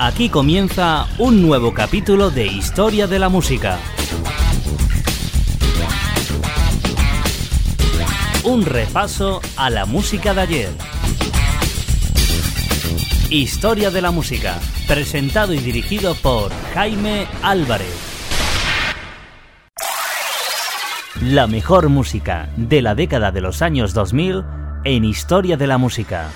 Aquí comienza un nuevo capítulo de Historia de la Música. Un repaso a la música de ayer. Historia de la Música, presentado y dirigido por Jaime Álvarez. La mejor música de la década de los años 2000 en Historia de la Música.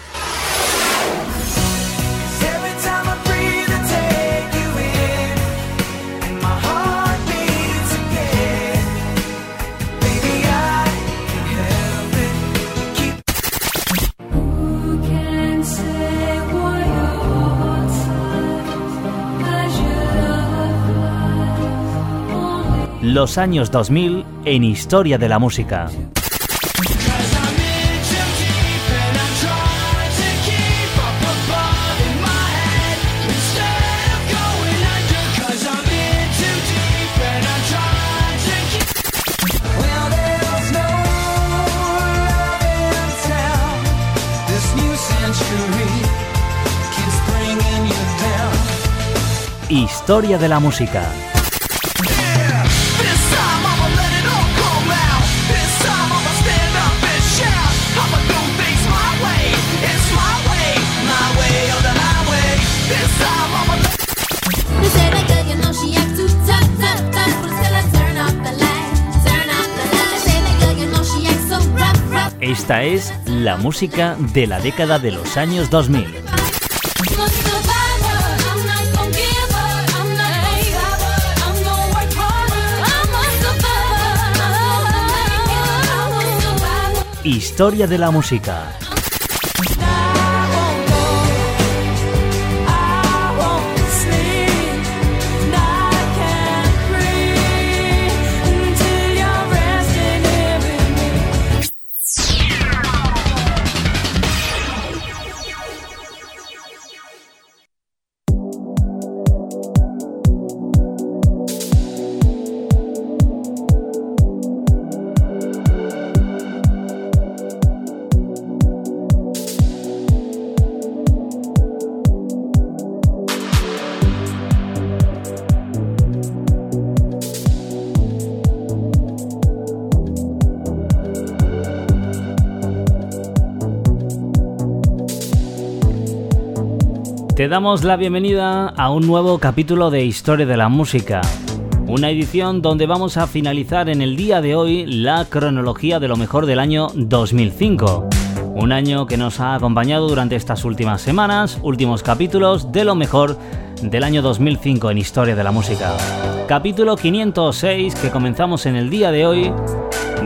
Los años 2000 en Historia de la Música. Historia de la música. Esta es la música de la década de los años 2000. Historia de la música. Te damos la bienvenida a un nuevo capítulo de Historia de la Música. Una edición donde vamos a finalizar en el día de hoy la cronología de lo mejor del año 2005. Un año que nos ha acompañado durante estas últimas semanas, últimos capítulos de lo mejor del año 2005 en Historia de la Música. Capítulo 506 que comenzamos en el día de hoy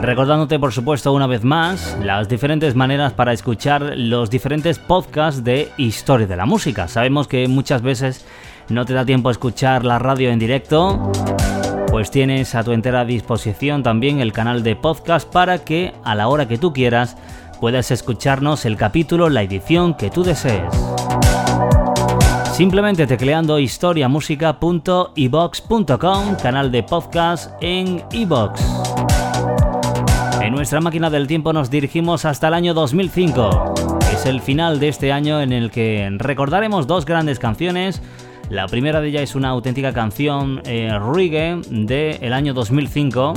Recordándote, por supuesto, una vez más, las diferentes maneras para escuchar los diferentes podcasts de historia de la música. Sabemos que muchas veces no te da tiempo a escuchar la radio en directo, pues tienes a tu entera disposición también el canal de podcast para que a la hora que tú quieras puedas escucharnos el capítulo, la edición que tú desees. Simplemente tecleando historiamusica.ibox.com, canal de podcast en iBox. En nuestra máquina del tiempo nos dirigimos hasta el año 2005. Es el final de este año en el que recordaremos dos grandes canciones. La primera de ellas es una auténtica canción eh, del año 2005.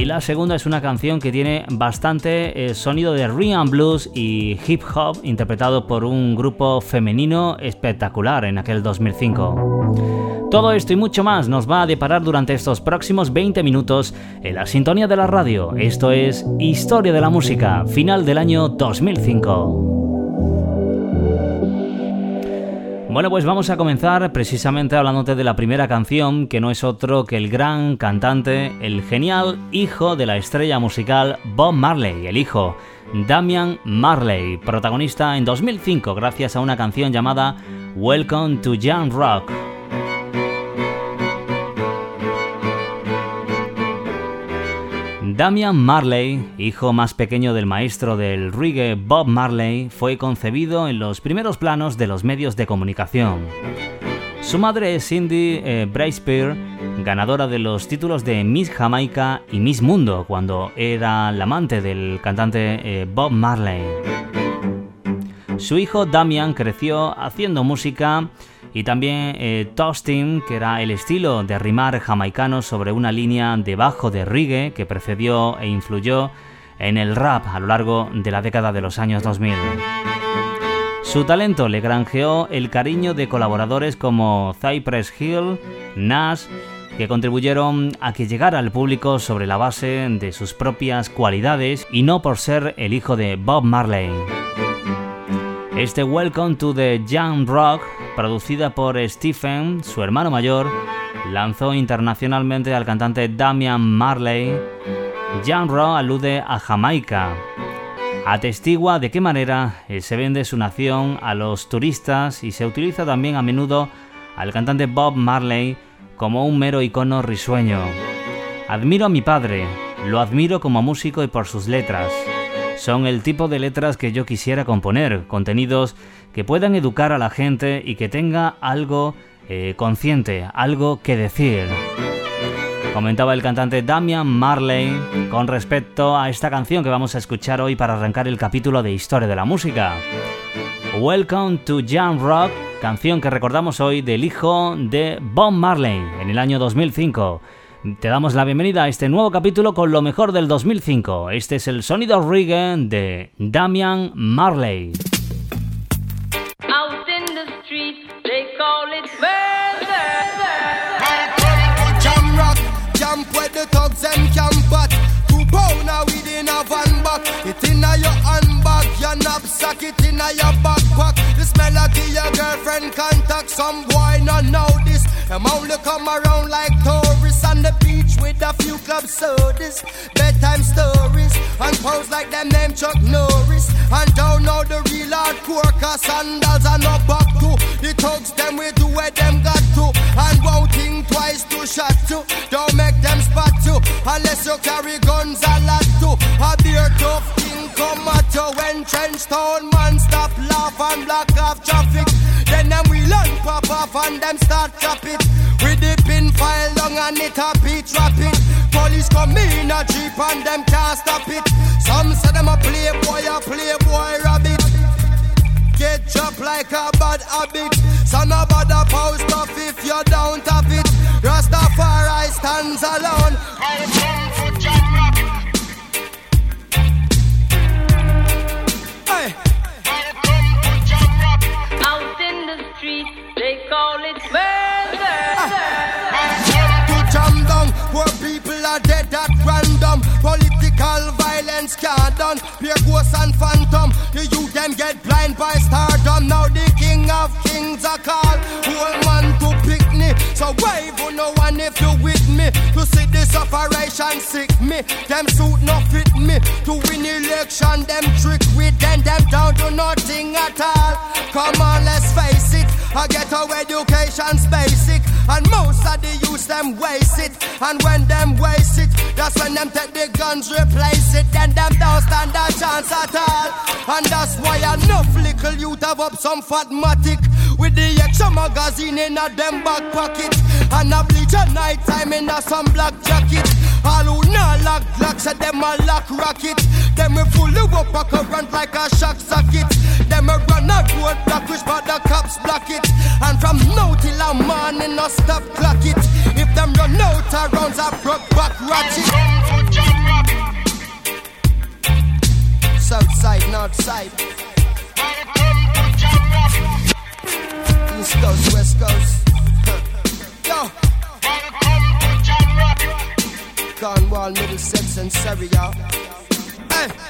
Y la segunda es una canción que tiene bastante eh, sonido de rhythm blues y hip hop interpretado por un grupo femenino espectacular en aquel 2005. Todo esto y mucho más nos va a deparar durante estos próximos 20 minutos en la sintonía de la radio. Esto es Historia de la Música, final del año 2005. Bueno, pues vamos a comenzar precisamente hablándote de la primera canción, que no es otro que el gran cantante, el genial hijo de la estrella musical Bob Marley, el hijo Damian Marley, protagonista en 2005 gracias a una canción llamada Welcome to Young Rock. Damian Marley, hijo más pequeño del maestro del reggae Bob Marley, fue concebido en los primeros planos de los medios de comunicación. Su madre es Cindy eh, ganadora de los títulos de Miss Jamaica y Miss Mundo cuando era la amante del cantante eh, Bob Marley. Su hijo Damian creció haciendo música y también eh, toasting, que era el estilo de rimar jamaicano sobre una línea de bajo de reggae que precedió e influyó en el rap a lo largo de la década de los años 2000. Su talento le granjeó el cariño de colaboradores como Cypress Hill, Nash, que contribuyeron a que llegara al público sobre la base de sus propias cualidades y no por ser el hijo de Bob Marley. Este Welcome to the Young Rock, producida por Stephen, su hermano mayor, lanzó internacionalmente al cantante Damian Marley. Young Rock alude a Jamaica, atestigua de qué manera se vende su nación a los turistas y se utiliza también a menudo al cantante Bob Marley como un mero icono risueño. Admiro a mi padre, lo admiro como músico y por sus letras. Son el tipo de letras que yo quisiera componer, contenidos que puedan educar a la gente y que tenga algo eh, consciente, algo que decir comentaba el cantante Damian Marley con respecto a esta canción que vamos a escuchar hoy para arrancar el capítulo de Historia de la Música. Welcome to Young Rock, canción que recordamos hoy del hijo de Bob Marley en el año 2005. Te damos la bienvenida a este nuevo capítulo con lo mejor del 2005. Este es el sonido reggae de Damian Marley. Knapsack It inna your backpack This melody your girlfriend contact. Some boy not know this Them only come around like tourists On the beach with a few club sodas. Bedtime stories And pose like them name Chuck Norris. And don't know the real hardcore Cause sandals are not back to The thugs them we do where them got to. And won't think twice to shot to. Don't make them spot you Unless you carry guns a lot to. A beer tough trench town man stop laugh and block off traffic. Then them we learn pop off and them start chop it. With the pin file long and it a beat rapid Police come in a jeep and them can't stop it. Some say them a playboy, a playboy rabbit. Get chopped like a bad habit. Son of a post off if you don't have it. Rastafari stands alone Pure ghosts and phantom. The youth them get blind by stardom. Now the king of kings are called. Whole man to pick me. So wave on no one if you with me. To see this operation sick me. Them suit no fit me. To win election, them trick with them. Them down to nothing at all. Come on, let's face it. I get our education's basic. And most of the youth them waste it. And when them waste it, that's when them take the guns, replace it. Then them don't stand a chance at all. And that's why enough little youth have up some fatmatic. With the extra magazine in a them back pocket. And a bleach at night time in a some black jacket. All who not lock glocks at them a lock rocket. Them we fully up a current like a shock socket. Them a run a road block which but the cops block it. And from now till a morning no stop clock it. If them run out of rounds a broke back ratchet. South side, north side. East coast, west coast. Yo. Cornwall, Middlesex, and Surrey, y'all. Hey.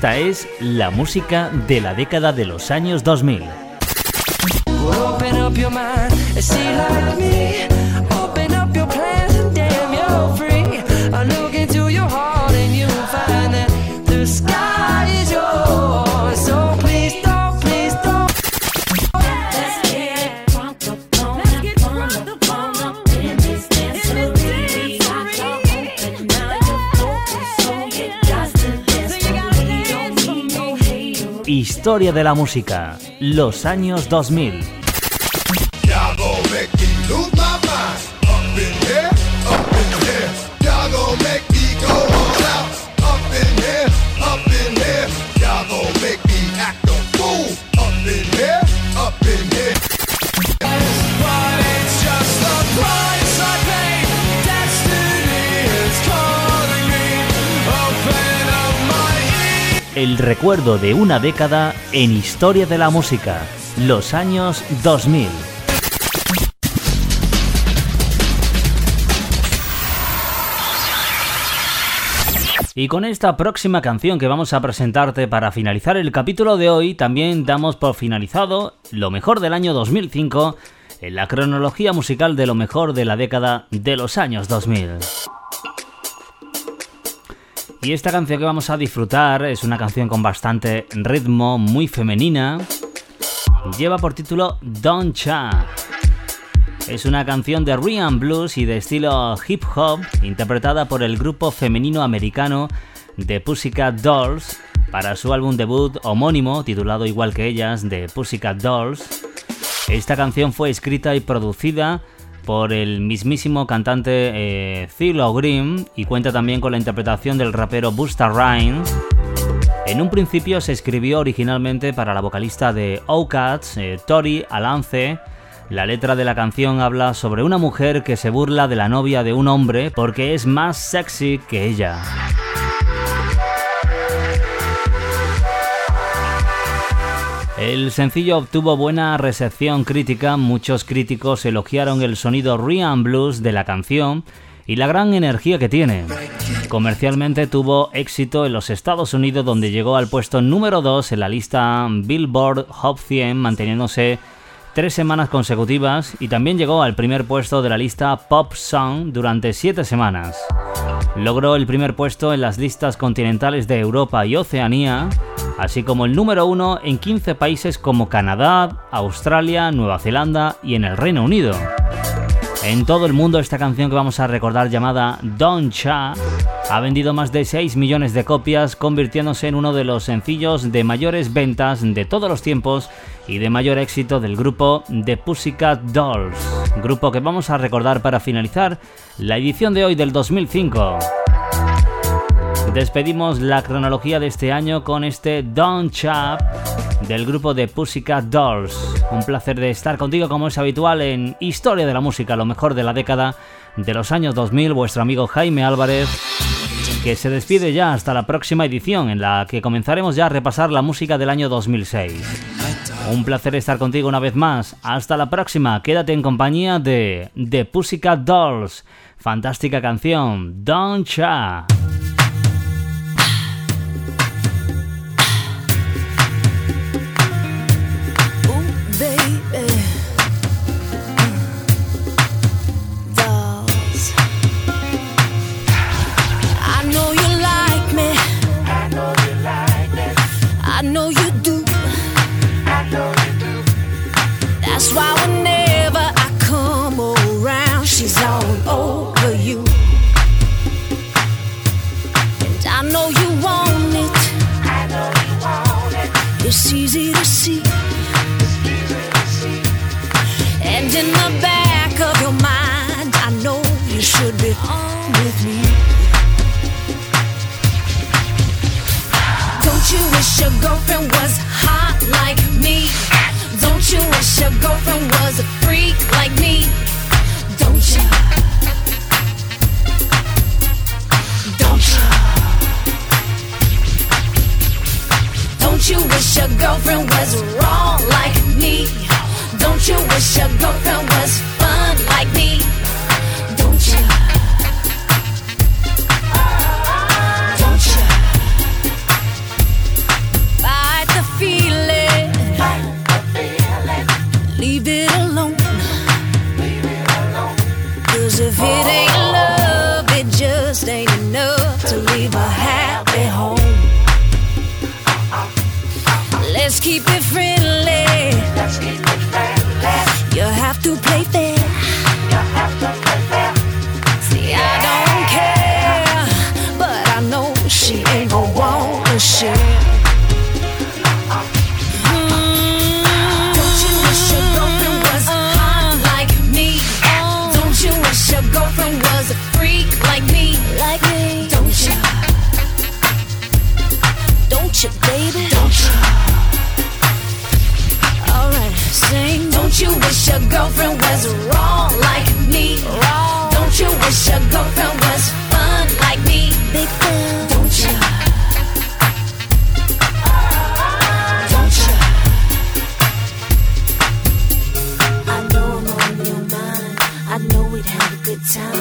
Esta es la música de la década de los años 2000. Historia de la música, los años 2000. El recuerdo de una década en historia de la música, los años 2000. Y con esta próxima canción que vamos a presentarte para finalizar el capítulo de hoy, también damos por finalizado lo mejor del año 2005 en la cronología musical de lo mejor de la década de los años 2000. Y esta canción que vamos a disfrutar es una canción con bastante ritmo, muy femenina. Lleva por título Don't Cha. Es una canción de Ryan Blues y de estilo hip hop, interpretada por el grupo femenino americano de Pussycat Dolls para su álbum debut homónimo, titulado igual que ellas, de Pussycat Dolls. Esta canción fue escrita y producida por el mismísimo cantante eh, Philo Green y cuenta también con la interpretación del rapero Busta Rhymes. En un principio se escribió originalmente para la vocalista de O-Cats, eh, Tori Alance. La letra de la canción habla sobre una mujer que se burla de la novia de un hombre porque es más sexy que ella. El sencillo obtuvo buena recepción crítica, muchos críticos elogiaron el sonido Ryan Blues de la canción y la gran energía que tiene. Comercialmente tuvo éxito en los Estados Unidos donde llegó al puesto número 2 en la lista Billboard Hot 100 manteniéndose tres semanas consecutivas y también llegó al primer puesto de la lista Pop Song durante siete semanas. Logró el primer puesto en las listas continentales de Europa y Oceanía, así como el número uno en 15 países como Canadá, Australia, Nueva Zelanda y en el Reino Unido. En todo el mundo esta canción que vamos a recordar llamada Don Cha ha vendido más de 6 millones de copias, convirtiéndose en uno de los sencillos de mayores ventas de todos los tiempos y de mayor éxito del grupo The Pussycat Dolls, grupo que vamos a recordar para finalizar la edición de hoy del 2005. Despedimos la cronología de este año con este Don't Chap del grupo de Pussycat Dolls. Un placer de estar contigo como es habitual en Historia de la Música, lo mejor de la década de los años 2000, vuestro amigo Jaime Álvarez, que se despide ya hasta la próxima edición en la que comenzaremos ya a repasar la música del año 2006. Un placer estar contigo una vez más. Hasta la próxima. Quédate en compañía de The Pussycat Dolls. Fantástica canción, Don't Cha. I know you want it. I know you want it. It's easy to see. Easy to see. And in the back of your mind, I know you should be on with me. Don't you wish your girlfriend was hot like me? Don't you wish your girlfriend was a freak like me? Don't you? You wish your girlfriend was wrong like me? Don't you wish your girlfriend girlfriend was wrong like me? Wrong. Don't you wish your girlfriend was fun like me? Big fan. Don't you? Don't you? I know I'm on your mind. I know we'd have a good time.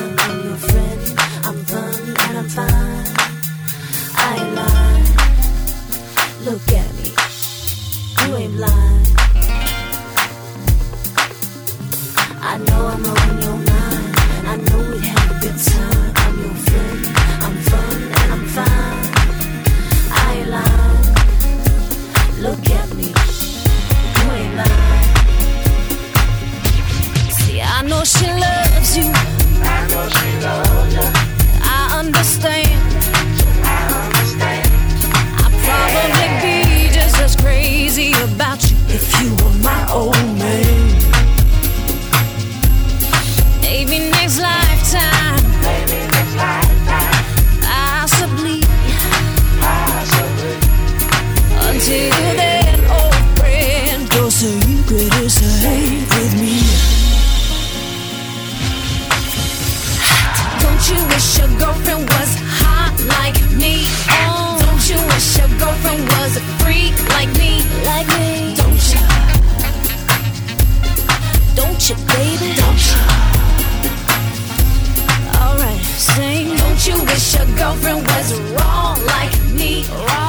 Girlfriend was wrong like me? Wrong.